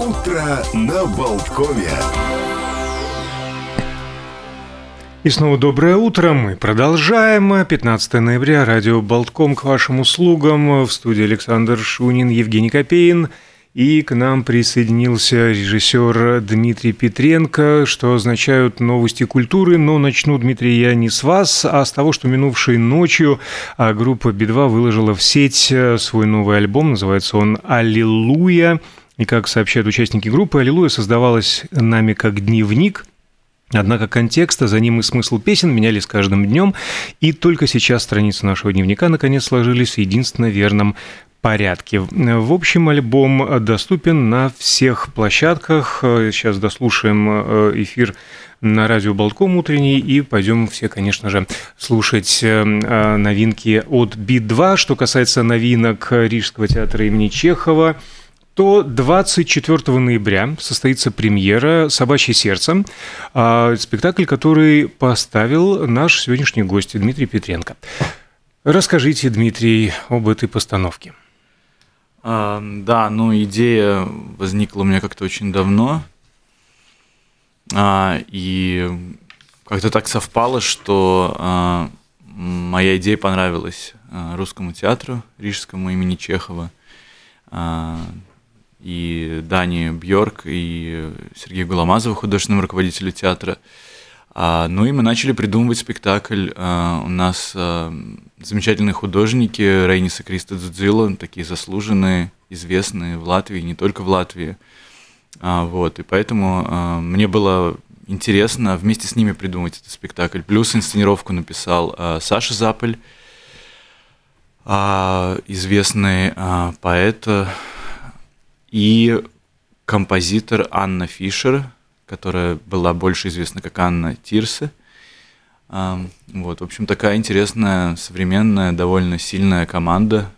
Утро на Болткове. И снова доброе утро. Мы продолжаем. 15 ноября. Радио Болтком к вашим услугам. В студии Александр Шунин, Евгений Копеин. И к нам присоединился режиссер Дмитрий Петренко, что означают новости культуры. Но начну, Дмитрий, я не с вас, а с того, что минувшей ночью а, группа Би-2 выложила в сеть э, свой новый альбом. Называется он «Аллилуйя». И как сообщают участники группы, «Аллилуйя» создавалась нами как дневник – Однако контекст, а за ним и смысл песен менялись каждым днем, и только сейчас страницы нашего дневника наконец сложились в единственно верном порядке. В общем, альбом доступен на всех площадках. Сейчас дослушаем э, эфир на радио Болтком утренний и пойдем все, конечно же, слушать э, новинки от Би-2. Что касается новинок Рижского театра имени Чехова, то 24 ноября состоится премьера «Собачье сердце», а, спектакль, который поставил наш сегодняшний гость Дмитрий Петренко. Расскажите, Дмитрий, об этой постановке. А, да, ну идея возникла у меня как-то очень давно. А, и как-то так совпало, что а, моя идея понравилась а, русскому театру рижскому имени Чехова. И Дани Бьорк, и Сергею Голомазову, художественному руководителю театра. А, ну и мы начали придумывать спектакль. А, у нас а, замечательные художники, Рейнис и Криста Дзудзило, такие заслуженные, известные в Латвии, не только в Латвии. Вот, и поэтому мне было интересно вместе с ними придумать этот спектакль. Плюс инсценировку написал Саша Запель, а, известный поэт, и композитор Анна Фишер, которая была больше известна как Анна Тирсе. Вот, в общем, такая интересная, современная, довольно сильная команда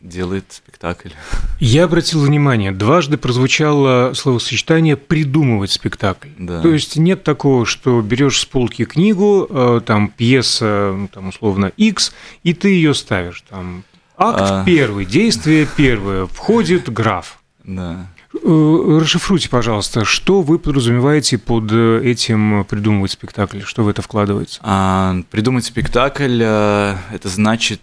делает спектакль. Я обратил внимание, дважды прозвучало словосочетание «придумывать спектакль». Да. То есть нет такого, что берешь с полки книгу, э, там пьеса, ну, там условно X, и ты ее ставишь. Там акт а... первый, действие первое, входит граф. Да. Э, расшифруйте, пожалуйста, что вы подразумеваете под э, этим придумывать спектакль? Что в это вкладывается? А, придумать спектакль э, – это значит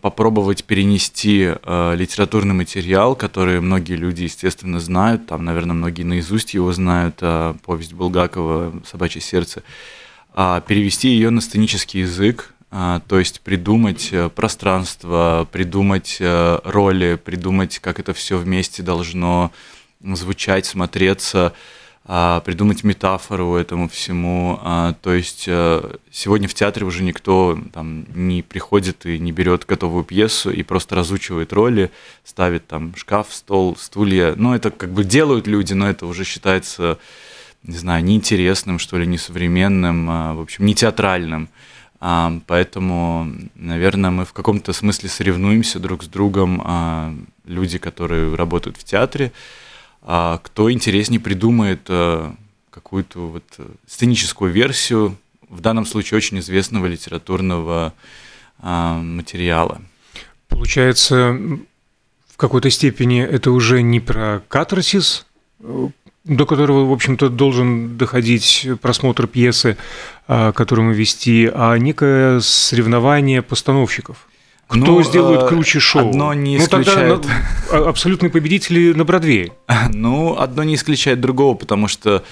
попробовать перенести литературный материал, который многие люди, естественно, знают. Там, наверное, многие наизусть его знают, повесть Булгакова «Собачье сердце». А перевести ее на сценический язык, то есть придумать э, пространство, придумать э, роли, придумать, как это все вместе должно звучать, смотреться, а, придумать метафору этому всему. А, то есть э, сегодня в театре уже никто там не приходит и не берет готовую пьесу и просто разучивает роли, ставит там шкаф, стол, стулья. Ну, это как бы делают люди, но это уже считается, не знаю, неинтересным, что ли, несовременным, в общем, не театральным. А, поэтому, наверное, мы в каком-то смысле соревнуемся друг с другом, а, люди, которые работают в театре, а, кто интереснее придумает а, какую-то вот сценическую версию, в данном случае очень известного литературного материала. Получается, в какой-то степени это уже не про катарсис, до которого, в общем-то, должен доходить просмотр пьесы, а, которую мы вести, а некое соревнование постановщиков. Кто ну, сделает э, круче шоу? Одно не исключает... Ну, тогда а, абсолютные победители на Бродвее. Ну, одно не исключает другого, потому что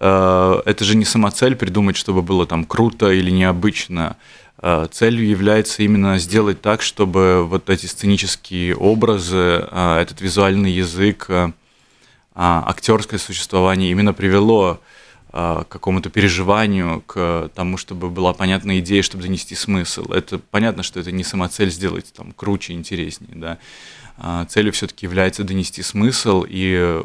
э, это же не самоцель придумать, чтобы было там круто или необычно. Э, целью является именно сделать так, чтобы вот эти сценические образы, э, этот визуальный язык, э, актерское существование именно привело а, к какому-то переживанию, к тому, чтобы была понятная идея, чтобы донести смысл. Это понятно, что это не самоцель сделать там круче, интереснее, да. А, целью все-таки является донести смысл и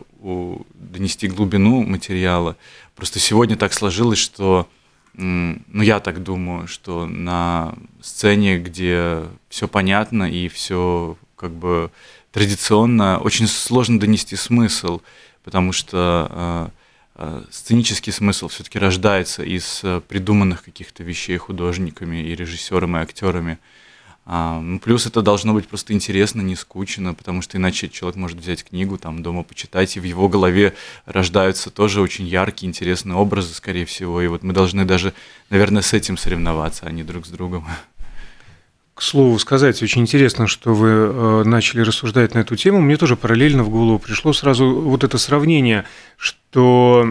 донести глубину материала. Просто сегодня так сложилось, что, ну я так думаю, что на сцене, где все понятно и все как бы традиционно очень сложно донести смысл, потому что э, э, сценический смысл все-таки рождается из э, придуманных каких-то вещей художниками и режиссерами, и актерами. А, ну, плюс это должно быть просто интересно, не скучно, потому что иначе человек может взять книгу, там дома почитать, и в его голове рождаются тоже очень яркие, интересные образы, скорее всего. И вот мы должны даже, наверное, с этим соревноваться, а не друг с другом. К слову сказать, очень интересно, что вы э, начали рассуждать на эту тему. Мне тоже параллельно в голову пришло сразу вот это сравнение, что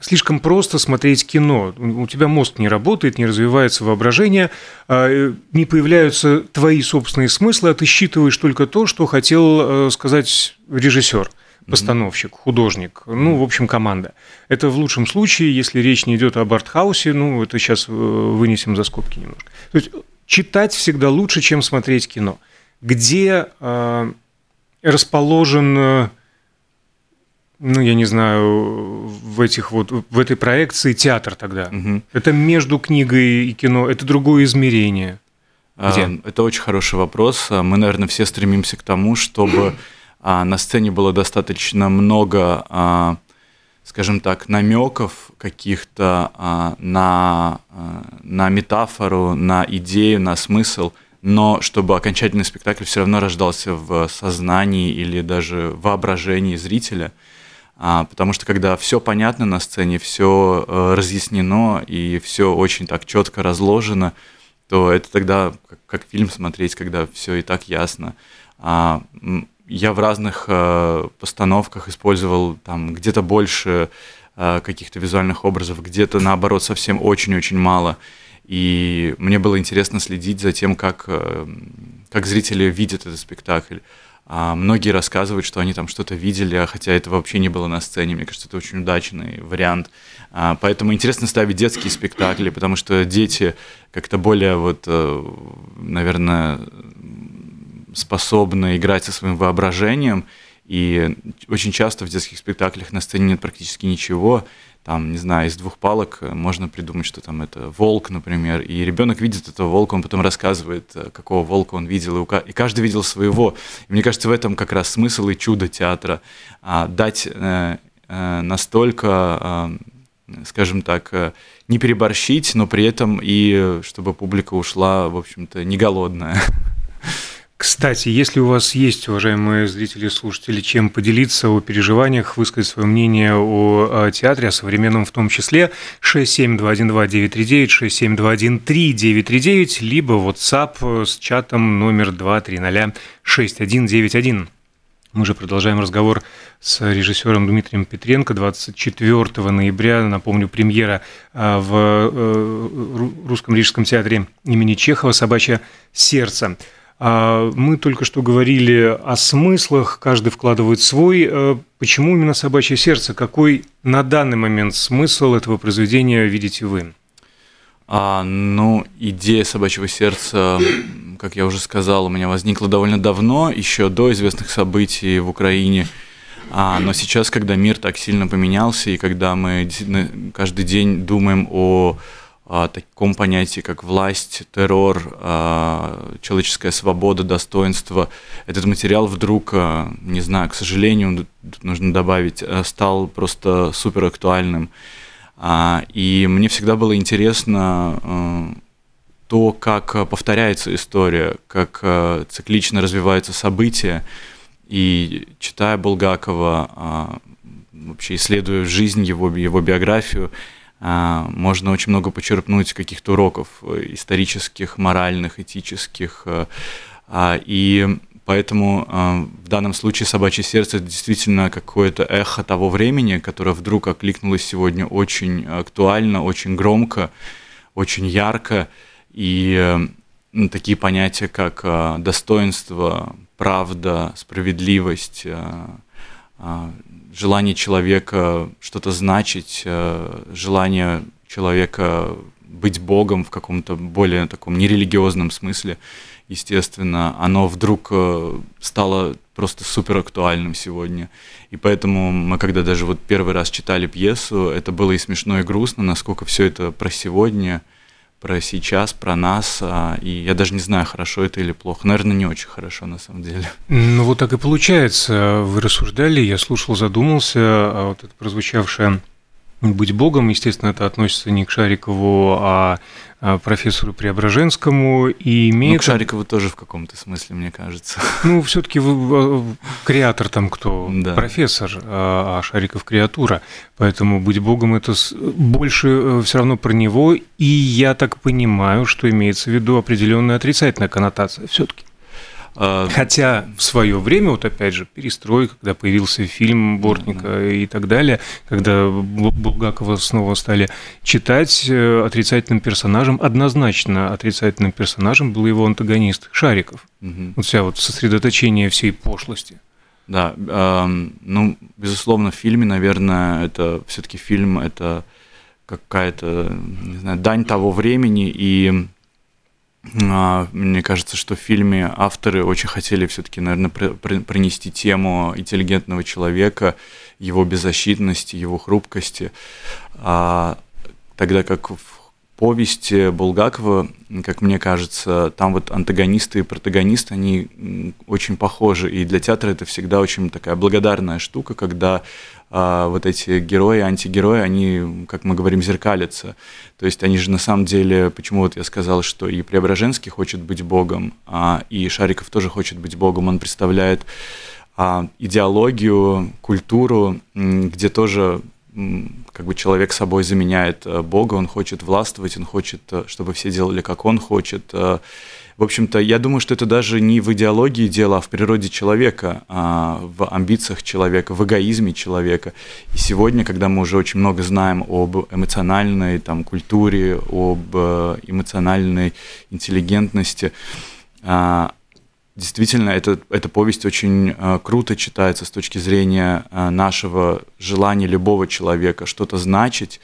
слишком просто смотреть кино. У тебя мозг не работает, не развивается воображение, а, э, не появляются твои собственные смыслы, а ты считываешь только то, что хотел э, сказать режиссер постановщик, художник, ну, в общем, команда. Это в лучшем случае, если речь не идет об артхаусе, ну, это сейчас вынесем за скобки немножко. То есть читать всегда лучше, чем смотреть кино. Где э, расположен, ну, я не знаю, в этих вот, в этой проекции театр тогда? Угу. Это между книгой и кино, это другое измерение. Где? Это очень хороший вопрос. Мы, наверное, все стремимся к тому, чтобы а, на сцене было достаточно много а, скажем так, намеков каких-то а, на, а, на метафору, на идею, на смысл, но чтобы окончательный спектакль все равно рождался в сознании или даже воображении зрителя. А, потому что когда все понятно на сцене, все а, разъяснено и все очень так четко разложено, то это тогда как, как фильм смотреть, когда все и так ясно. А, я в разных э, постановках использовал там где-то больше э, каких-то визуальных образов, где-то наоборот совсем очень-очень мало. И мне было интересно следить за тем, как, э, как зрители видят этот спектакль. А многие рассказывают, что они там что-то видели, а хотя это вообще не было на сцене. Мне кажется, это очень удачный вариант. А, поэтому интересно ставить детские спектакли, потому что дети как-то более, вот, э, наверное, способны играть со своим воображением, и очень часто в детских спектаклях на сцене нет практически ничего. Там, не знаю, из двух палок можно придумать, что там это волк, например, и ребенок видит этого волка, он потом рассказывает, э, какого волка он видел, и каждый видел своего. И мне кажется, в этом как раз смысл и чудо театра. А, дать э, э, настолько, скажем так, не переборщить, но при этом и чтобы публика ушла, в общем-то, не голодная. Кстати, если у вас есть, уважаемые зрители и слушатели, чем поделиться о переживаниях, высказать свое мнение о, театре, о современном в том числе, 67212-939, 67213-939, либо WhatsApp с чатом номер 2306191. Мы же продолжаем разговор с режиссером Дмитрием Петренко 24 ноября, напомню, премьера а, в э, Русском рижском театре имени Чехова «Собачье сердце». А, мы только что говорили о смыслах, каждый вкладывает свой. А, почему именно «Собачье сердце»? Какой на данный момент смысл этого произведения видите вы? А, ну, идея «Собачьего сердца», как я уже сказал, у меня возникла довольно давно, еще до известных событий в Украине. А, но сейчас, когда мир так сильно поменялся, и когда мы каждый день думаем о таком понятии, как власть, террор, человеческая свобода, достоинство. Этот материал вдруг, не знаю, к сожалению, нужно добавить, стал просто супер актуальным. И мне всегда было интересно то, как повторяется история, как циклично развиваются события. И читая Булгакова, вообще исследуя жизнь его, его биографию, а, можно очень много почерпнуть каких-то уроков э, исторических, моральных, этических. Э, а, и поэтому э, в данном случае «Собачье сердце» это действительно какое-то эхо того времени, которое вдруг окликнулось сегодня очень актуально, очень громко, очень ярко. И такие понятия, как достоинство, правда, справедливость, желание человека что-то значить, э, желание человека быть Богом в каком-то более таком нерелигиозном смысле, естественно, оно вдруг э, стало просто супер актуальным сегодня. И поэтому мы, когда даже вот первый раз читали пьесу, это было и смешно, и грустно, насколько все это про сегодня – про сейчас, про нас, а, и я даже не знаю, хорошо это или плохо. Наверное, не очень хорошо на самом деле. Ну вот так и получается. Вы рассуждали, я слушал, задумался, а вот это прозвучавшее быть Богом. Естественно, это относится не к Шарикову, а, а профессору Преображенскому. И имеет... Ну, к Шарикову тоже в каком-то смысле, мне кажется. Ну, все таки креатор там кто? Да. Профессор, а, а Шариков креатура. Поэтому быть Богом – это больше э, все равно про него. И я так понимаю, что имеется в виду определенная отрицательная коннотация все таки Хотя в свое время, вот опять же, перестройка, когда появился фильм Бортника mm-hmm. и так далее, когда Булгакова снова стали читать, э, отрицательным персонажем, однозначно отрицательным персонажем был его антагонист Шариков. Mm-hmm. Вот вся вот сосредоточение всей пошлости. Да, э, ну, безусловно, в фильме, наверное, это все-таки фильм, это какая-то, не знаю, дань того времени, и а, мне кажется, что в фильме авторы очень хотели все-таки, наверное, пронести тему интеллигентного человека, его беззащитности, его хрупкости. А, тогда как в повести Булгакова, как мне кажется, там вот антагонисты и протагонисты, они очень похожи. И для театра это всегда очень такая благодарная штука, когда а, вот эти герои, антигерои, они, как мы говорим, зеркалятся. То есть они же на самом деле, почему вот я сказал, что и Преображенский хочет быть богом, а, и Шариков тоже хочет быть богом, он представляет а, идеологию, культуру, где тоже как бы человек собой заменяет э, Бога, он хочет властвовать, он хочет, э, чтобы все делали, как он хочет. Э. В общем-то, я думаю, что это даже не в идеологии дело, а в природе человека, а в амбициях человека, в эгоизме человека. И сегодня, когда мы уже очень много знаем об эмоциональной там, культуре, об эмоциональной интеллигентности, а, Действительно, это, эта повесть очень э, круто читается с точки зрения э, нашего желания любого человека что-то значить,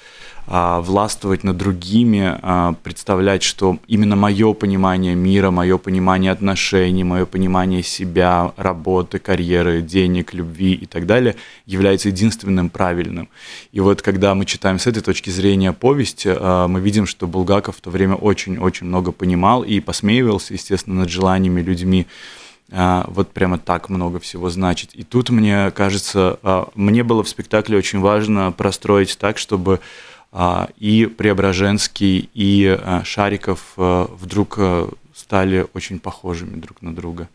а, властвовать над другими, а, представлять, что именно мое понимание мира, мое понимание отношений, мое понимание себя, работы, карьеры, денег, любви и так далее является единственным правильным. И вот когда мы читаем с этой точки зрения повесть, а, мы видим, что Булгаков в то время очень-очень много понимал и посмеивался, естественно, над желаниями людьми вот прямо так много всего значит. И тут, мне кажется, мне было в спектакле очень важно простроить так, чтобы а, и Преображенский, и а, Шариков а, вдруг стали очень похожими друг на друга.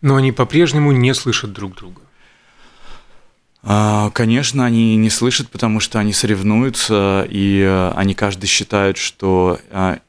Но они по-прежнему не слышат друг друга. Конечно, они не слышат, потому что они соревнуются, и они каждый считают, что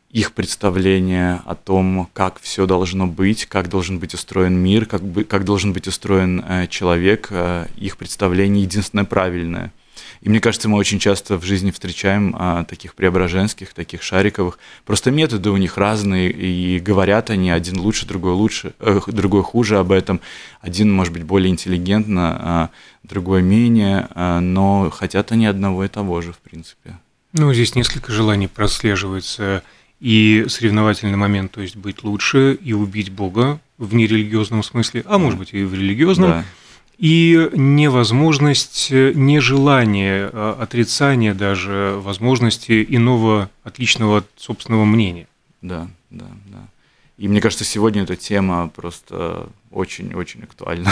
их представление о том, как все должно быть, как должен быть устроен мир, как, бы, как должен быть устроен э, человек, их представление единственное правильное. И мне кажется, мы очень часто в жизни встречаем а, таких преображенских, таких шариковых. Просто методы у них разные, и говорят они один лучше, другой лучше, э, другой хуже об этом. Один, может быть, более интеллигентно, а другой менее, а, но хотят они одного и того же, в принципе. Ну, здесь несколько желаний прослеживается и соревновательный момент, то есть быть лучше и убить Бога в нерелигиозном смысле, а может быть и в религиозном. Да и невозможность, э, нежелание, а, отрицание даже возможности иного отличного от собственного мнения. Да, да, да. И мне кажется, сегодня эта тема просто очень-очень актуальна.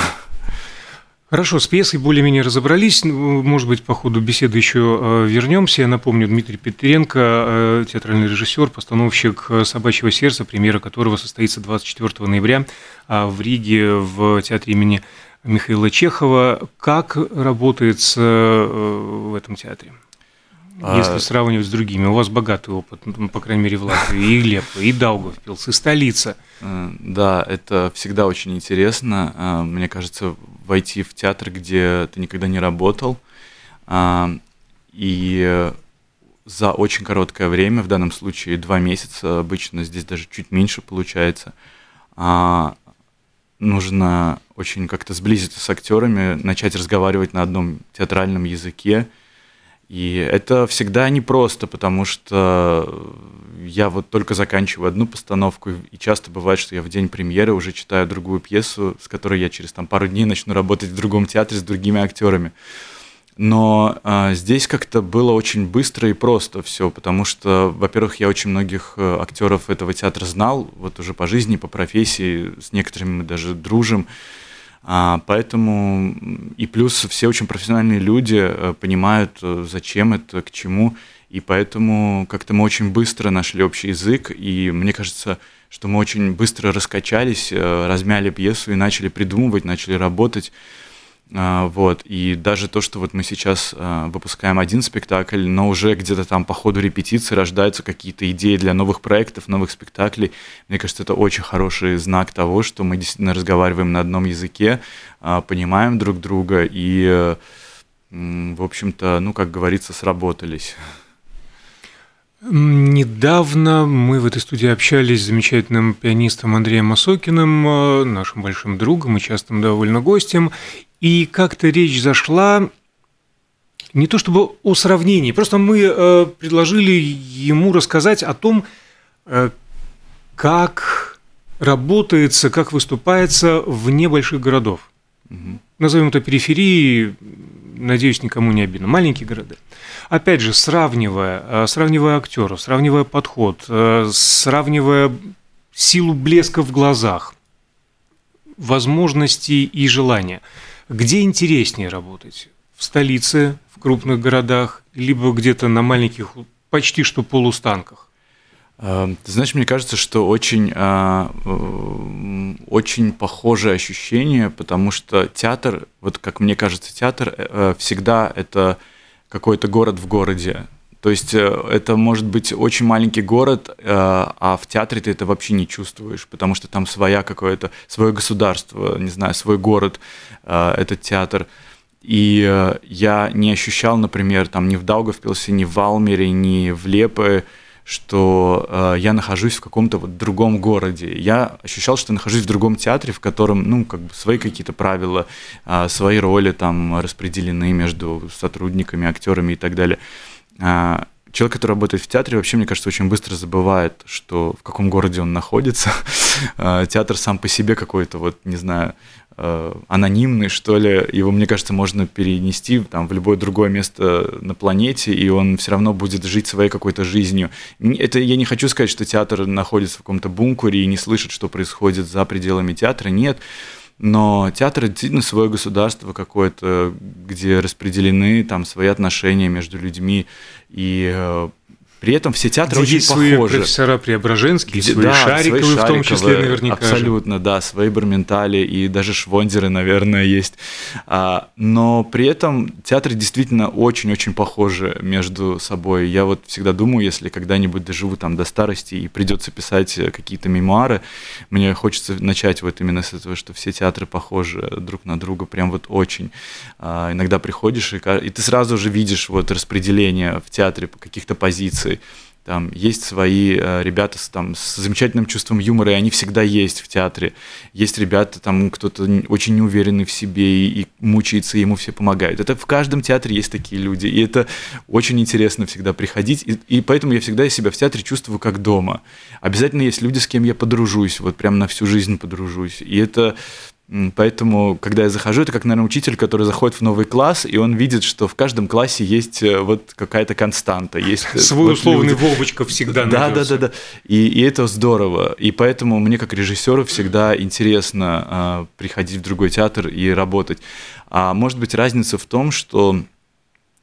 Хорошо, с пьесой более-менее разобрались. Ну, может быть, по ходу беседы еще э, вернемся. Я напомню, Дмитрий Петренко, э, театральный режиссер, постановщик «Собачьего сердца», премьера которого состоится 24 ноября а в Риге в театре имени Михаила Чехова. Как работается э, в этом театре? Если а... сравнивать с другими, у вас богатый опыт, ну, по крайней мере, в Латвии, и Глеб, и Даугавпилс, и столица. Да, это всегда очень интересно. Э, мне кажется, войти в театр, где ты никогда не работал, и за очень короткое время, в данном случае два месяца, обычно здесь даже чуть меньше получается, а, нужно очень как-то сблизиться с актерами, начать разговаривать на одном театральном языке. И это всегда непросто, потому что я вот только заканчиваю одну постановку, и часто бывает, что я в день премьеры уже читаю другую пьесу, с которой я через там, пару дней начну работать в другом театре с другими актерами. Но а, здесь как-то было очень быстро и просто все, потому что, во-первых, я очень многих э, актеров этого театра знал, вот уже по жизни, по профессии, с некоторыми мы даже дружим. А, поэтому и плюс все очень профессиональные люди э, понимают, э, зачем это, к чему, и поэтому как-то мы очень быстро нашли общий язык, и мне кажется, что мы очень быстро раскачались, э, размяли пьесу и начали придумывать, начали работать. А, вот. И даже то, что вот мы сейчас а, выпускаем один спектакль, но уже где-то там по ходу репетиции рождаются какие-то идеи для новых проектов, новых спектаклей. Мне кажется, это очень хороший знак того, что мы действительно разговариваем на одном языке, а, понимаем друг друга и, в общем-то, ну, как говорится, сработались. Недавно мы в этой студии общались с замечательным пианистом Андреем Масокиным, нашим большим другом и частым довольно гостем, и как-то речь зашла не то чтобы о сравнении, просто мы э, предложили ему рассказать о том, э, как работается, как выступается в небольших городов. Угу. Назовем это периферии, надеюсь, никому не обидно. Маленькие города. Опять же, сравнивая, э, сравнивая актеров, сравнивая подход, сравнивая силу блеска в глазах, возможности и желания – где интереснее работать? В столице, в крупных городах, либо где-то на маленьких, почти что полустанках? Эм, ты знаешь, мне кажется, что очень, а, э, очень похожее ощущение, потому что театр, вот как мне кажется, театр э, э, всегда это какой-то город в городе. То есть э, это может быть очень маленький город, э, а в театре ты это вообще не чувствуешь, потому что там своя какое-то, свое государство, не знаю, свой город, э, этот театр. И я не ощущал, например, там ни в Даугавпилсе, ни в Валмере, ни в Лепе, что я нахожусь в каком-то вот другом городе. Я ощущал, что нахожусь в другом театре, в котором, ну, как бы свои какие-то правила, свои роли там распределены между сотрудниками, актерами и так далее. А, человек, который работает в театре, вообще, мне кажется, очень быстро забывает, что в каком городе он находится. А, театр сам по себе какой-то, вот, не знаю, а, анонимный, что ли. Его, мне кажется, можно перенести там, в любое другое место на планете, и он все равно будет жить своей какой-то жизнью. Это я не хочу сказать, что театр находится в каком-то бункере и не слышит, что происходит за пределами театра. Нет. Но театр действительно свое государство какое-то, где распределены там свои отношения между людьми. И э, при этом все театры Где очень есть похожи. свои профессора Преображенские, Где, свои да, Шариковы свои в том числе наверняка. Абсолютно, же. да, свои Барментали и даже Швондеры, наверное, есть. А, но при этом театры действительно очень-очень похожи между собой. Я вот всегда думаю, если когда-нибудь доживу там до старости и придется писать какие-то мемуары, мне хочется начать вот именно с этого, что все театры похожи друг на друга, прям вот очень. А, иногда приходишь, и, и ты сразу же видишь вот распределение в театре каких-то позиций, позиций. Там есть свои э, ребята с, там, с замечательным чувством юмора, и они всегда есть в театре. Есть ребята, там кто-то очень неуверенный в себе и, и мучается, и ему все помогают. Это в каждом театре есть такие люди, и это очень интересно всегда приходить. И, и поэтому я всегда себя в театре чувствую как дома. Обязательно есть люди, с кем я подружусь, вот прям на всю жизнь подружусь. И это Поэтому, когда я захожу, это как, наверное, учитель, который заходит в новый класс, и он видит, что в каждом классе есть э, вот какая-то константа. Есть э, Свой вот условный люди. Вовочка всегда Да, да, да, да. И, и это здорово. И поэтому мне, как режиссеру, всегда интересно а, приходить в другой театр и работать. А может быть, разница в том, что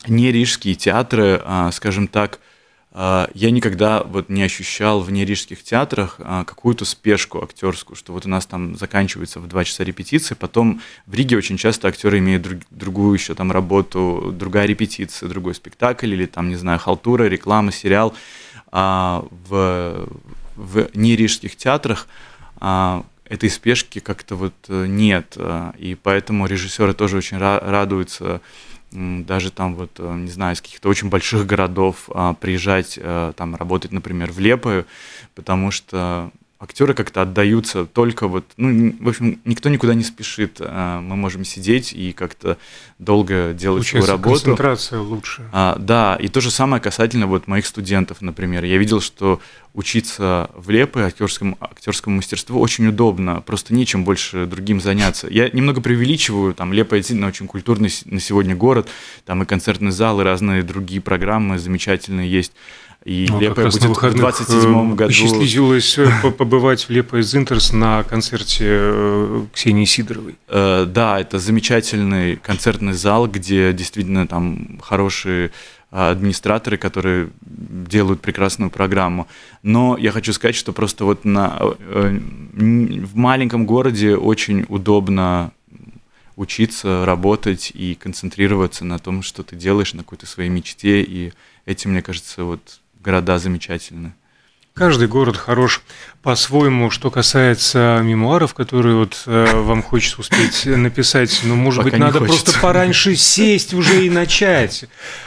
не рижские театры, а, скажем так, а, я никогда вот не ощущал в нерижских театрах а, какую-то спешку актерскую, что вот у нас там заканчивается в два часа репетиции, потом в Риге очень часто актеры имеют друг, другую еще там работу, другая репетиция, другой спектакль или там, не знаю, халтура, реклама, сериал. А в, в нерижских театрах этой спешки как-то вот э, нет, и поэтому режиссеры тоже очень радуются даже там вот, э, не знаю, из каких-то очень больших городов а, приезжать, э, там работать, например, в Лепою, потому что актеры как-то отдаются только вот, ну, в общем, никто никуда не спешит. А, мы можем сидеть и как-то долго делать Получается, свою работу. концентрация лучше. А, да, и то же самое касательно вот моих студентов, например. Я видел, что учиться в Лепе актерскому, актерскому мастерству очень удобно, просто нечем больше другим заняться. Я немного преувеличиваю, там Лепа действительно очень культурный на сегодня город, там и концертный зал, и разные другие программы замечательные есть. И ну, Лепая будет в 27 году. Посчастливилось побывать в Лепая Зинтерс на концерте Ксении Сидоровой. Да, это замечательный концертный зал, где действительно там хорошие администраторы, которые делают прекрасную программу. Но я хочу сказать, что просто вот на, в маленьком городе очень удобно учиться, работать и концентрироваться на том, что ты делаешь, на какой-то своей мечте. И этим, мне кажется, вот города замечательны. Каждый город хорош по-своему, что касается мемуаров, которые вот э, вам хочется успеть написать. Но, может Пока быть, надо хочется. просто пораньше сесть уже и начать.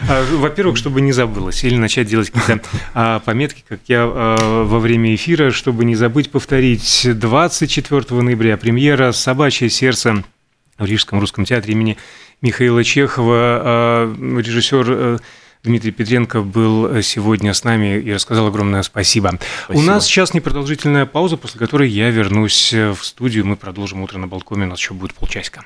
А, во-первых, чтобы не забылось, или начать делать какие-то а, пометки, как я а, во время эфира, чтобы не забыть повторить. 24 ноября премьера «Собачье сердце» в Рижском русском театре имени Михаила Чехова. Режиссер э, Дмитрий Петренко был сегодня с нами и рассказал огромное спасибо. спасибо. У нас сейчас непродолжительная пауза, после которой я вернусь в студию. Мы продолжим утро на балконе. У нас еще будет полчасика.